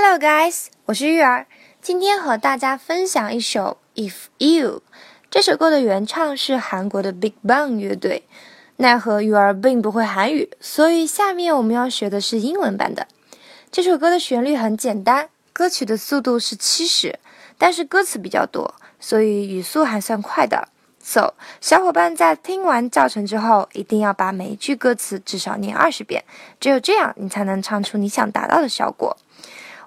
Hello guys，我是玉儿，今天和大家分享一首《If You》。这首歌的原唱是韩国的 Big Bang 乐队。奈何玉儿并不会韩语，所以下面我们要学的是英文版的。这首歌的旋律很简单，歌曲的速度是七十，但是歌词比较多，所以语速还算快的。So，小伙伴在听完教程之后，一定要把每一句歌词至少念二十遍，只有这样，你才能唱出你想达到的效果。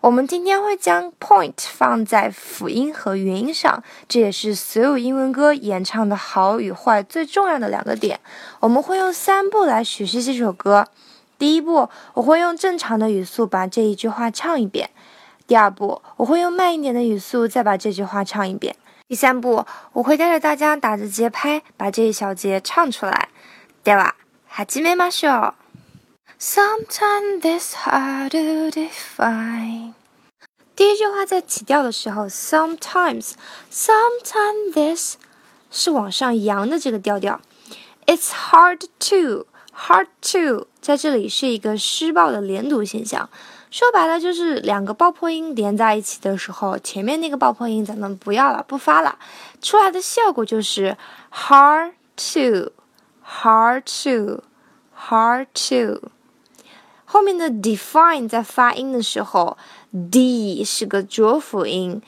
我们今天会将 point 放在辅音和元音上，这也是所有英文歌演唱的好与坏最重要的两个点。我们会用三步来学习这首歌。第一步，我会用正常的语速把这一句话唱一遍；第二步，我会用慢一点的语速再把这句话唱一遍。第三步，我会带着大家打着节拍把这一小节唱出来。对吧？哈基梅马秀。Sometimes this hard to define。第一句话在起调的时候，sometimes，sometimes this 是往上扬的这个调调。It's hard to，hard to 在这里是一个失爆的连读现象。说白了就是两个爆破音连在一起的时候，前面那个爆破音咱们不要了，不发了，出来的效果就是 hard to，hard to，hard to。后面的 define 在发音的时候，d 是个浊辅音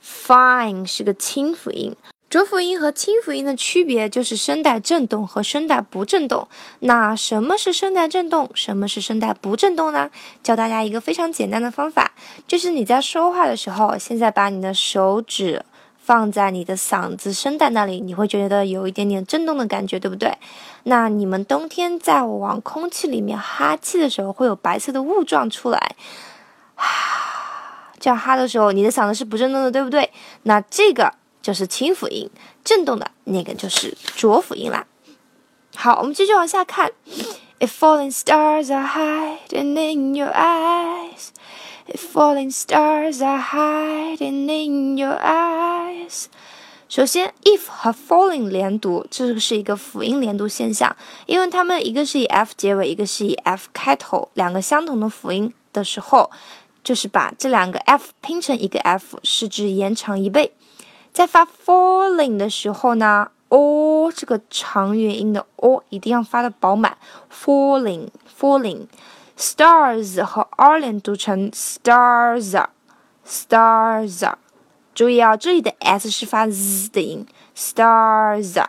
，fine 是个清辅音。浊辅音和清辅音的区别就是声带振动和声带不振动。那什么是声带振动？什么是声带不振动呢？教大家一个非常简单的方法，就是你在说话的时候，现在把你的手指放在你的嗓子声带那里，你会觉得有一点点震动的感觉，对不对？那你们冬天在往空气里面哈气的时候，会有白色的雾状出来，哈，这样哈的时候，你的嗓子是不振动的，对不对？那这个。就是清辅音，震动的那个就是浊辅音啦。好，我们继续往下看。If falling stars are hiding in your eyes, if falling stars are hiding in your eyes。首先，if 和 falling 连读，这是一个辅音连读现象，因为它们一个是以 f 结尾，一个是以 f 开头，两个相同的辅音的时候，就是把这两个 f 拼成一个 f，是指延长一倍。在发 falling 的时候呢，o 这个长元音的 o 一定要发的饱满。falling falling stars 和 r 连读成 stars stars。注意啊，这里的 s 是发 z 的音。stars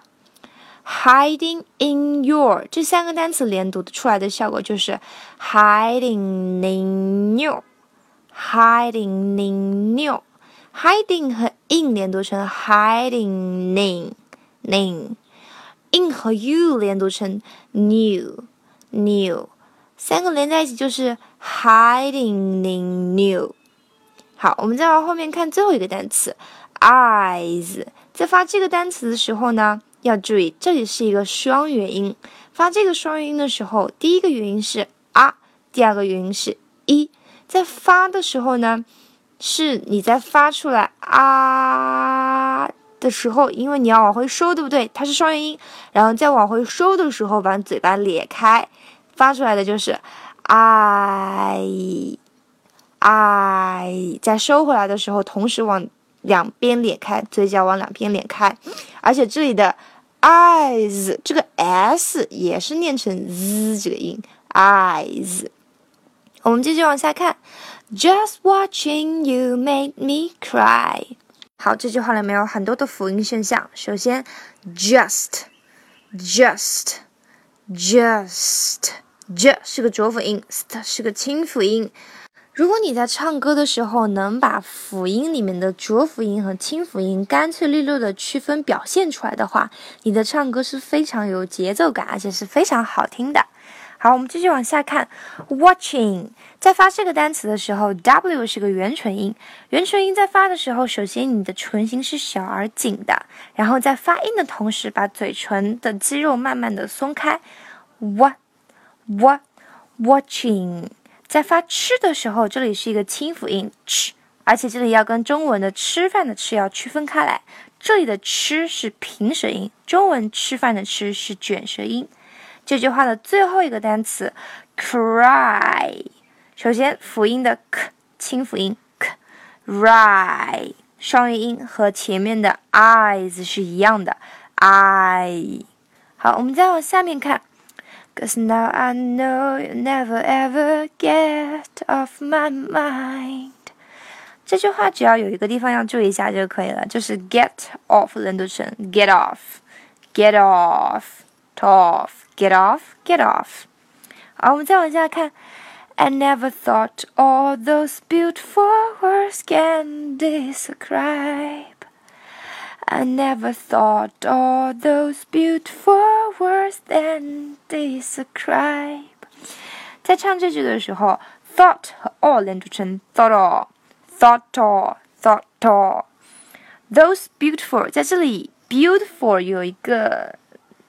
hiding in your 这三个单词连读出来的效果就是 hiding in you hiding in you。hiding 和 in 连读成 hiding in in，in 和 you 连读成 new new，三个连在一起就是 hiding in new。好，我们再往后面看最后一个单词 eyes，在发这个单词的时候呢，要注意这里是一个双元音，发这个双元音的时候，第一个元音是啊，第二个元音是一，在发的时候呢。是你在发出来啊的时候，因为你要往回收，对不对？它是双元音，然后再往回收的时候，把嘴巴咧开，发出来的就是 i i。在收回来的时候，同时往两边咧开，嘴角往两边咧开，而且这里的 eyes 这个 s 也是念成 z 这个音 eyes。我们继续往下看。Just watching you made me cry。好，这句话里面有很多的辅音现象。首先，just，just，just，j 是个浊辅音，st 是个清辅音。如果你在唱歌的时候能把辅音里面的浊辅音和清辅音干脆利落的区分表现出来的话，你的唱歌是非常有节奏感，而且是非常好听的。好，我们继续往下看。Watching，在发这个单词的时候，W 是个元唇音。元唇音在发的时候，首先你的唇形是小而紧的，然后在发音的同时，把嘴唇的肌肉慢慢的松开。What，what，watching，在发吃的时候，这里是一个清辅音吃，而且这里要跟中文的吃饭的吃要区分开来。这里的吃是平舌音，中文吃饭的吃是卷舌音。这句话的最后一个单词，cry，首先辅音的 k 清辅音 k，ry 双元音和前面的 eyes 是一样的，eye。好，我们再往下面看。Cause now I know you never ever get off my mind。这句话只要有一个地方要注意一下就可以了，就是 get off 连读成 get off，get off，t off，get off，get off。好，我们再往下看。I never thought all those beautiful words can describe. I never thought all those beautiful words then describe。在唱这句的时候，thought 和 all 连读成 thought all，thought all，thought all。Those beautiful 在这里，beautiful 有一个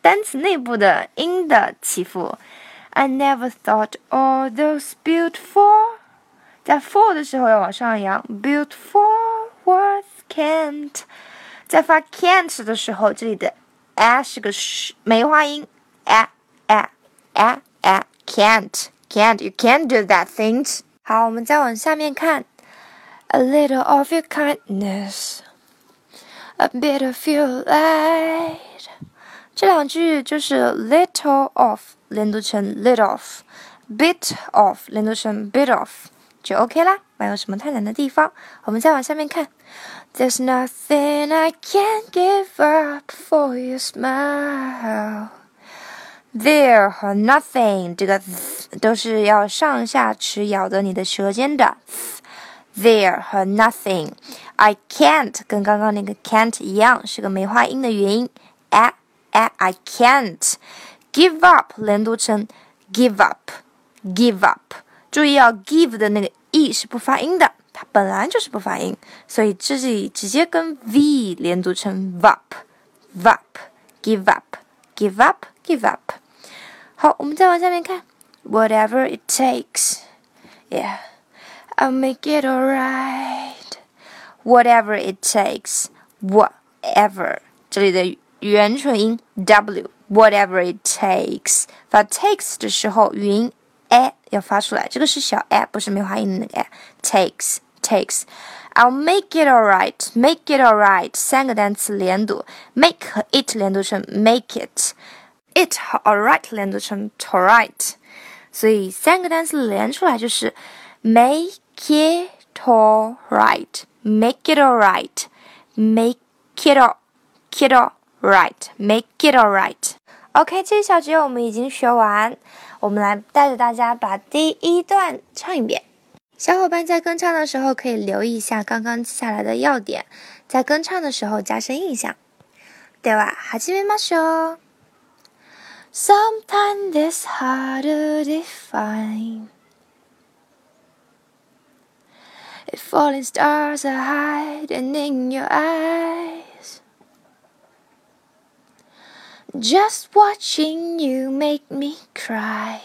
单词内部的音的起伏。I never thought all those beautiful，在 for 的时候要往上扬，beautiful words can't。在发 can't 的时候，这里的 a 是个梅花音，a a a a can't can't you can't do that things。好，我们再往下面看，a little of your kindness。A bit of your light，这两句就是 little of 连读成 little of，bit of 连读成 bit of，就 OK 啦， 没有什么太难的地方。我们再往下面看。There's nothing I can't give up for you smile. There 和 nothing 这个都是要上下齿咬着你的舌尖的。There 和 nothing。I can't 跟刚刚那个 can't 一样，是个梅花音的元音。a a I can't give up 连读成 give up give up。注意要 give 的那个 e 是不发音的。它本来就是不发音，所以这里直接跟 v 连读成 vup，vup，give up，give up，give up。好，我们再往下面看，whatever it takes，yeah，I'll make it alright。whatever it takes，whatever，这里的元唇音 w，whatever it takes，发 takes 的时候，元音 a 要发出来，这个是小 a，不是梅花音的那个 a，takes。takes. I'll make it alright. Make it alright. 三个单词连读，make 和 it 连读成 make it。it 和 alright 连读成 alright，所以三个单词连出来就是 make it alright, make it alright, make it all, it alright, make it alright。 OK，这一小节我们已经学完，我们来带着大家把第一段唱一遍。小伙伴在跟唱的时候可以留意一下刚刚记下来的要点，在跟唱的时候加深印象。对吧？始めましょう。Sometimes it's hard to define if falling stars are hiding in your eyes. Just watching you make me cry.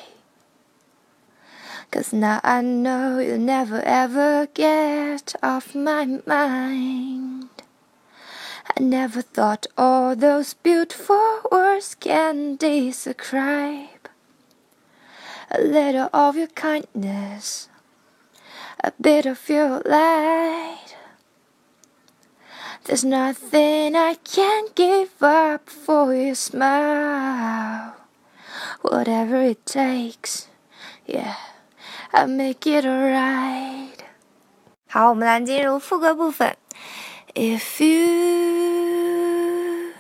Cause now I know you'll never ever get off my mind. I never thought all those beautiful words can describe a little of your kindness, a bit of your light. There's nothing I can't give up for your smile, whatever it takes, yeah. I make it alright。好，我们来进入副歌部分。If you,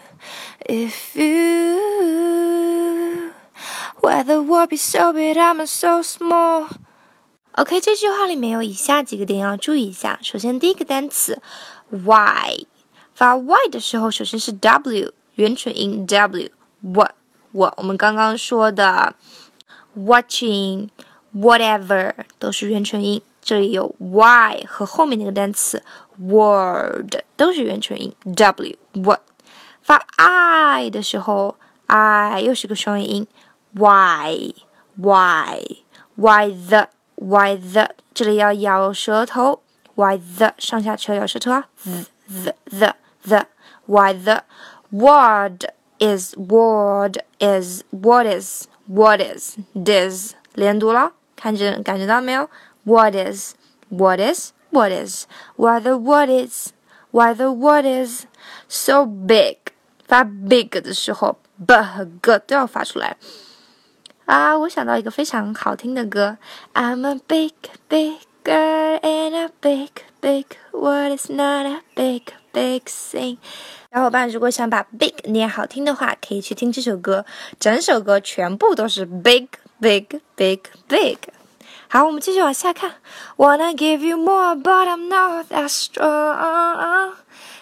if you, why the world be so big, I'm so small。OK，这句话里面有以下几个点要注意一下。首先，第一个单词 why， 发 y 的时候，首先是 w 元唇音 w，what 我我们刚刚说的 watching。whatever 都是元唇音，这里有 y 和后面那个单词 word 都是元唇音 w what 发 i 的时候 i 又是个双元音 y why why the why the 这里要咬舌头 why the 上下齿咬舌头啊 the the the the why the word is word is what is what is this 连读了。看着感觉到没有？What is What is? What is? Why the what is? Why the what is so big? 发 big 的时候，b 和 g 都要发出来。啊，我想到一个非常好听的歌。I'm a big, big girl in a big, big world. It's not a big, big thing. 小伙伴，如果想把 big 念好听的话，可以去听这首歌。整首歌全部都是 big, big, big, big。好，我们继续往下看。Wanna give you more, but I'm not that strong.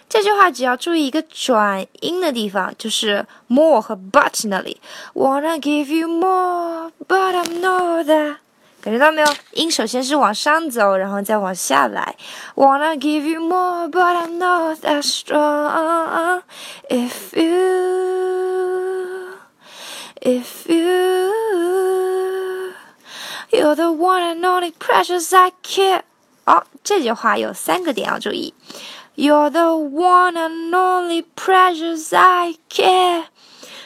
这句话只要注意一个转音的地方，就是 more 和 but 那里。Wanna give you more, but I'm not that。感觉到没有？音首先是往上走，然后再往下来。Wanna give you more, but I'm not that strong. If you, if you, you're the one and only precious I care。哦，这句话有三个点要注意。You're the one and only precious I care。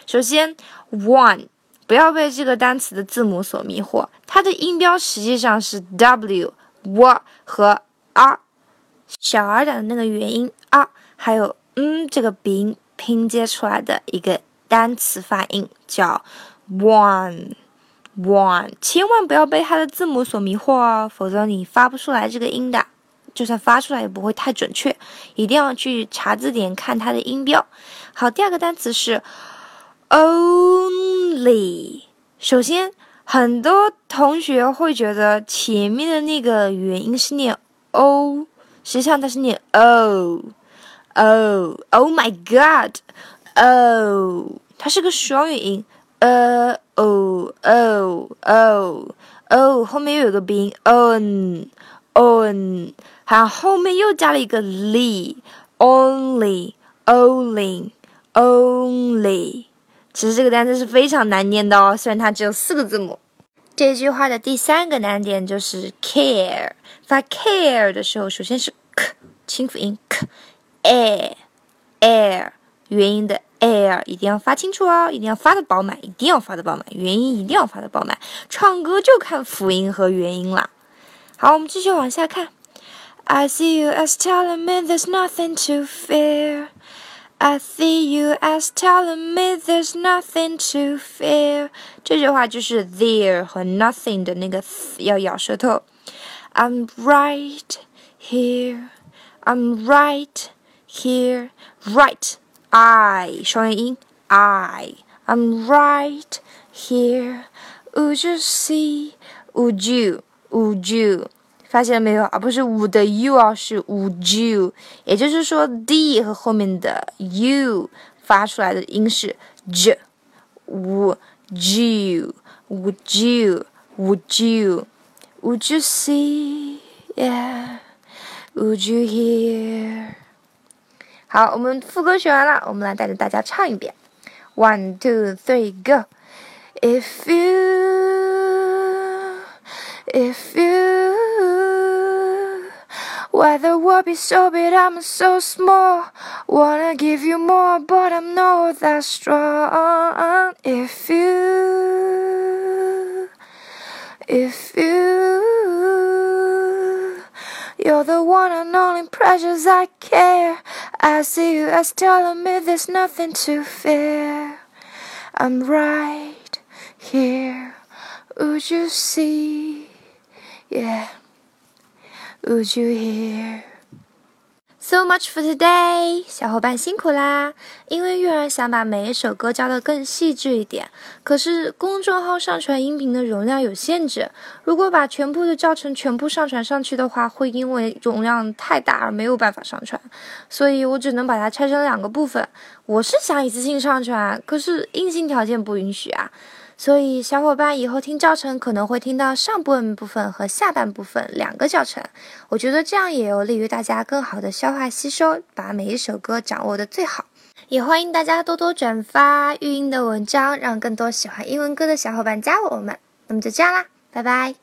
首先，one 不要被这个单词的字母所迷惑，它的音标实际上是 w、w 和 r，小 r 的那个元音 r，还有嗯这个鼻音拼接出来的一个单词发音叫 one one，千万不要被它的字母所迷惑哦，否则你发不出来这个音的。就算发出来也不会太准确，一定要去查字典看它的音标。好，第二个单词是 only。首先，很多同学会觉得前面的那个元音是念 o，实际上它是念 o，o，oh my god，o，它是个双元音，呃，o，o，o，o，后面又有个鼻音 on，on。它后面又加了一个 li，only，only，only。其实这个单词是非常难念的哦，虽然它只有四个字母。这句话的第三个难点就是 care，发 care 的时候，首先是 k 清辅音 k，air，air，元音的 air 一定要发清楚哦，一定要发的饱满，一定要发的饱满，元音一定要发的饱满。唱歌就看辅音和元音了。好，我们继续往下看。I see you as telling me there's nothing to fear. I see you as telling me there's nothing to fear. 这句话就是 there 和 nothing 的那个要咬舌头。I'm right here. I'm right here. Right. I 双元音 I. I'm right here. Would you see? Would you? Would you? 发现了没有？而不是 would you 啊，是 would you。也就是说，d 和后面的 u 发出来的音是 j。would you? Would you? Would you? Would you see? Yeah. Would you hear? 好，我们副歌学完了，我们来带着大家唱一遍。One, two, three, go. If you, if you why the world be so big, I'm so small. Wanna give you more, but I'm not that strong. If you, if you, you're the one and only precious I care. I see you as telling me there's nothing to fear. I'm right here. Would you see? Yeah. Would you hear? So much for today，小伙伴辛苦啦！因为月儿想把每一首歌教得更细致一点，可是公众号上传音频的容量有限制，如果把全部的教程全部上传上去的话，会因为容量太大而没有办法上传，所以我只能把它拆成两个部分。我是想一次性上传，可是硬性条件不允许啊。所以，小伙伴以后听教程可能会听到上半部分和下半部分两个教程。我觉得这样也有利于大家更好的消化吸收，把每一首歌掌握的最好。也欢迎大家多多转发育英的文章，让更多喜欢英文歌的小伙伴加入我们。那么就这样啦，拜拜。